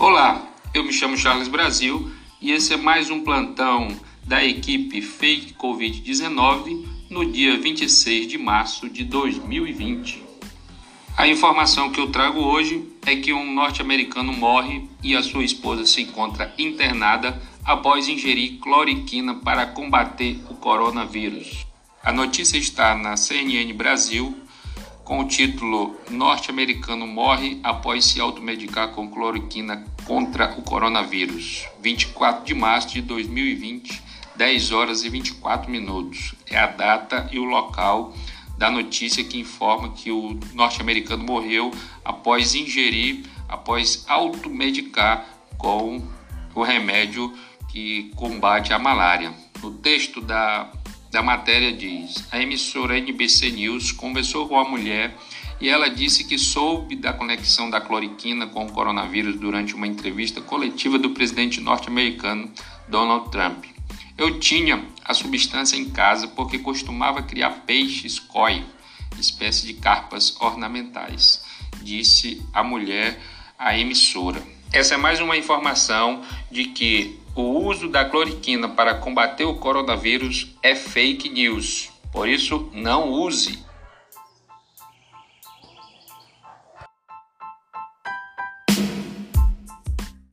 Olá, eu me chamo Charles Brasil e esse é mais um plantão da equipe Fake Covid-19 no dia 26 de março de 2020. A informação que eu trago hoje é que um norte-americano morre e a sua esposa se encontra internada após ingerir cloriquina para combater o coronavírus. A notícia está na CNN Brasil com o título Norte-americano morre após se automedicar com cloroquina contra o coronavírus. 24 de março de 2020, 10 horas e 24 minutos. É a data e o local da notícia que informa que o norte-americano morreu após ingerir, após automedicar com o remédio que combate a malária. No texto da da matéria diz: a emissora NBC News conversou com a mulher e ela disse que soube da conexão da cloriquina com o coronavírus durante uma entrevista coletiva do presidente norte-americano Donald Trump. Eu tinha a substância em casa porque costumava criar peixes koi, espécie de carpas ornamentais, disse a mulher à emissora. Essa é mais uma informação de que o uso da cloriquina para combater o coronavírus é fake news. Por isso, não use